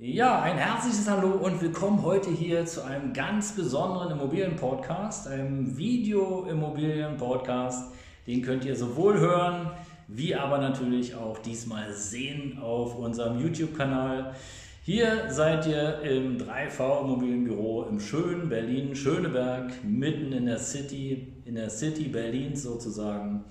Ja, ein herzliches Hallo und willkommen heute hier zu einem ganz besonderen Immobilien-Podcast, einem Video-Immobilien-Podcast. Den könnt ihr sowohl hören, wie aber natürlich auch diesmal sehen auf unserem YouTube-Kanal. Hier seid ihr im 3V Immobilienbüro im schönen Berlin, Schöneberg, mitten in der City, in der City Berlins sozusagen.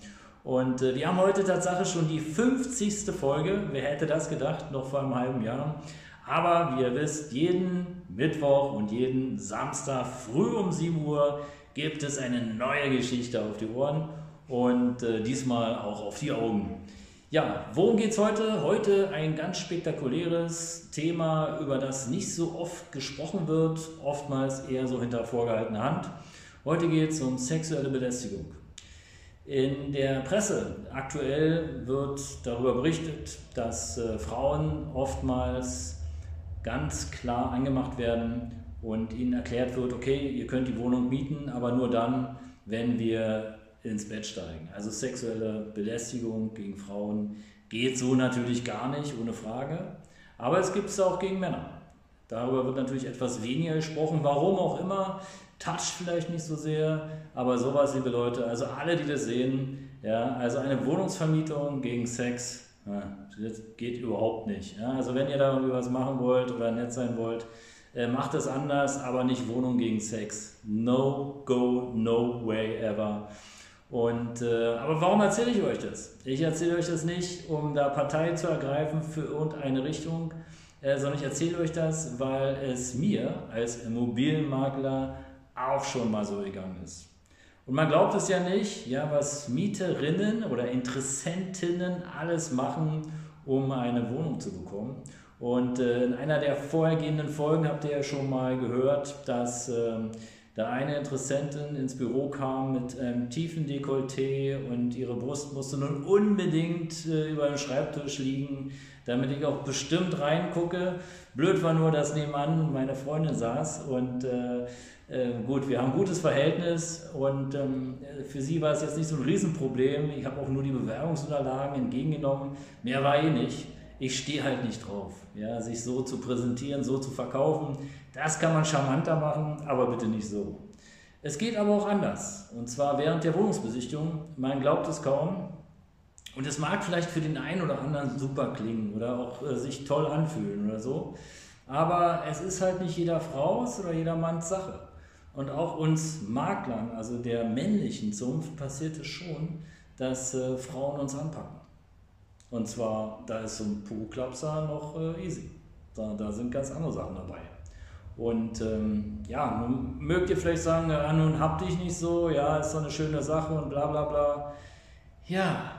Und äh, wir haben heute tatsächlich schon die 50. Folge. Wer hätte das gedacht, noch vor einem halben Jahr? Aber wie ihr wisst, jeden Mittwoch und jeden Samstag früh um 7 Uhr gibt es eine neue Geschichte auf die Ohren und äh, diesmal auch auf die Augen. Ja, worum geht es heute? Heute ein ganz spektakuläres Thema, über das nicht so oft gesprochen wird, oftmals eher so hinter vorgehaltener Hand. Heute geht es um sexuelle Belästigung. In der Presse aktuell wird darüber berichtet, dass äh, Frauen oftmals ganz klar angemacht werden und ihnen erklärt wird, okay, ihr könnt die Wohnung mieten, aber nur dann, wenn wir ins Bett steigen. Also sexuelle Belästigung gegen Frauen geht so natürlich gar nicht, ohne Frage. Aber es gibt es auch gegen Männer. Darüber wird natürlich etwas weniger gesprochen, warum auch immer. Touch vielleicht nicht so sehr, aber sowas, liebe Leute, also alle, die das sehen, ja, also eine Wohnungsvermietung gegen Sex, ja, das geht überhaupt nicht. Ja, also wenn ihr da irgendwie was machen wollt oder nett sein wollt, äh, macht es anders, aber nicht Wohnung gegen Sex. No go, no way ever. Und, äh, aber warum erzähle ich euch das? Ich erzähle euch das nicht, um da Partei zu ergreifen für irgendeine Richtung, äh, sondern ich erzähle euch das, weil es mir als Immobilienmakler auch schon mal so gegangen ist. Und man glaubt es ja nicht, ja, was Mieterinnen oder Interessentinnen alles machen, um eine Wohnung zu bekommen. Und äh, in einer der vorhergehenden Folgen habt ihr ja schon mal gehört, dass äh, da eine Interessentin ins Büro kam mit einem tiefen Dekolleté und ihre Brust musste nun unbedingt äh, über dem Schreibtisch liegen, damit ich auch bestimmt reingucke. Blöd war nur, dass nebenan meine Freundin saß und äh, äh, gut, wir haben ein gutes Verhältnis und ähm, für sie war es jetzt nicht so ein Riesenproblem. Ich habe auch nur die Bewerbungsunterlagen entgegengenommen. Mehr war eh nicht. Ich stehe halt nicht drauf. Ja, sich so zu präsentieren, so zu verkaufen, das kann man charmanter machen, aber bitte nicht so. Es geht aber auch anders. Und zwar während der Wohnungsbesichtigung. Man glaubt es kaum. Und es mag vielleicht für den einen oder anderen super klingen oder auch äh, sich toll anfühlen oder so. Aber es ist halt nicht jeder Frau's oder jeder Manns Sache. Und auch uns Maklern, also der männlichen Zunft, passiert es schon, dass äh, Frauen uns anpacken. Und zwar, da ist so ein Puku-Klapser noch äh, easy. Da, da sind ganz andere Sachen dabei. Und ähm, ja, nun mögt ihr vielleicht sagen, ja, nun hab dich nicht so, ja, ist so eine schöne Sache und bla bla bla. Ja,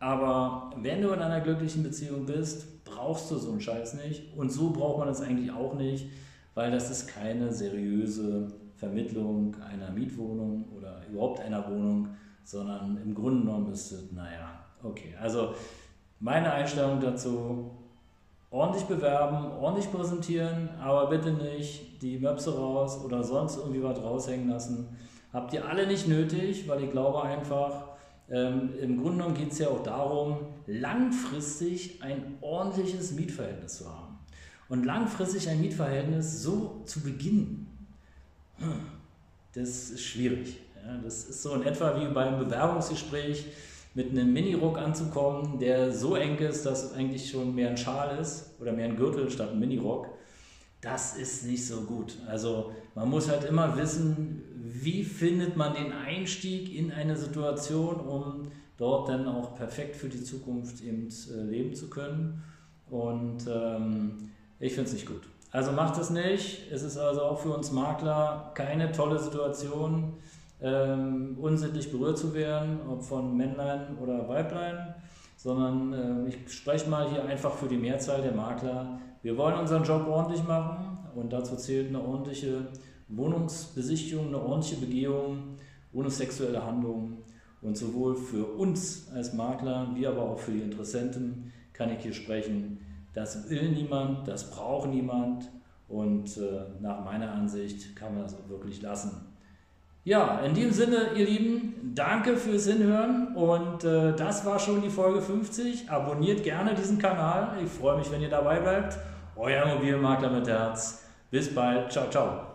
aber wenn du in einer glücklichen Beziehung bist, brauchst du so einen Scheiß nicht. Und so braucht man es eigentlich auch nicht, weil das ist keine seriöse Vermittlung einer Mietwohnung oder überhaupt einer Wohnung, sondern im Grunde genommen ist es, naja, okay. Also meine Einstellung dazu, ordentlich bewerben, ordentlich präsentieren, aber bitte nicht die Möpse raus oder sonst irgendwie was raushängen lassen. Habt ihr alle nicht nötig, weil ich glaube einfach, ähm, im Grunde genommen geht es ja auch darum, langfristig ein ordentliches Mietverhältnis zu haben. Und langfristig ein Mietverhältnis so zu beginnen, das ist schwierig. Ja, das ist so in etwa wie beim Bewerbungsgespräch mit einem Minirock anzukommen, der so eng ist, dass es eigentlich schon mehr ein Schal ist oder mehr ein Gürtel statt ein Minirock. Das ist nicht so gut. Also man muss halt immer wissen, wie findet man den Einstieg in eine Situation, um dort dann auch perfekt für die Zukunft eben äh, leben zu können. Und ähm, ich finde es nicht gut. Also macht es nicht. Es ist also auch für uns Makler keine tolle Situation, ähm, unsittlich berührt zu werden, ob von Männlein oder Weiblein, sondern äh, ich spreche mal hier einfach für die Mehrzahl der Makler. Wir wollen unseren Job ordentlich machen und dazu zählt eine ordentliche Wohnungsbesichtigung, eine ordentliche Begehung ohne sexuelle Handlung. Und sowohl für uns als Makler wie aber auch für die Interessenten kann ich hier sprechen, das will niemand, das braucht niemand und äh, nach meiner Ansicht kann man das auch wirklich lassen. Ja, in diesem Sinne, ihr Lieben, danke fürs Hinhören und äh, das war schon die Folge 50. Abonniert gerne diesen Kanal, ich freue mich, wenn ihr dabei bleibt euer Immobilienmakler mit Herz. Bis bald. Ciao, ciao.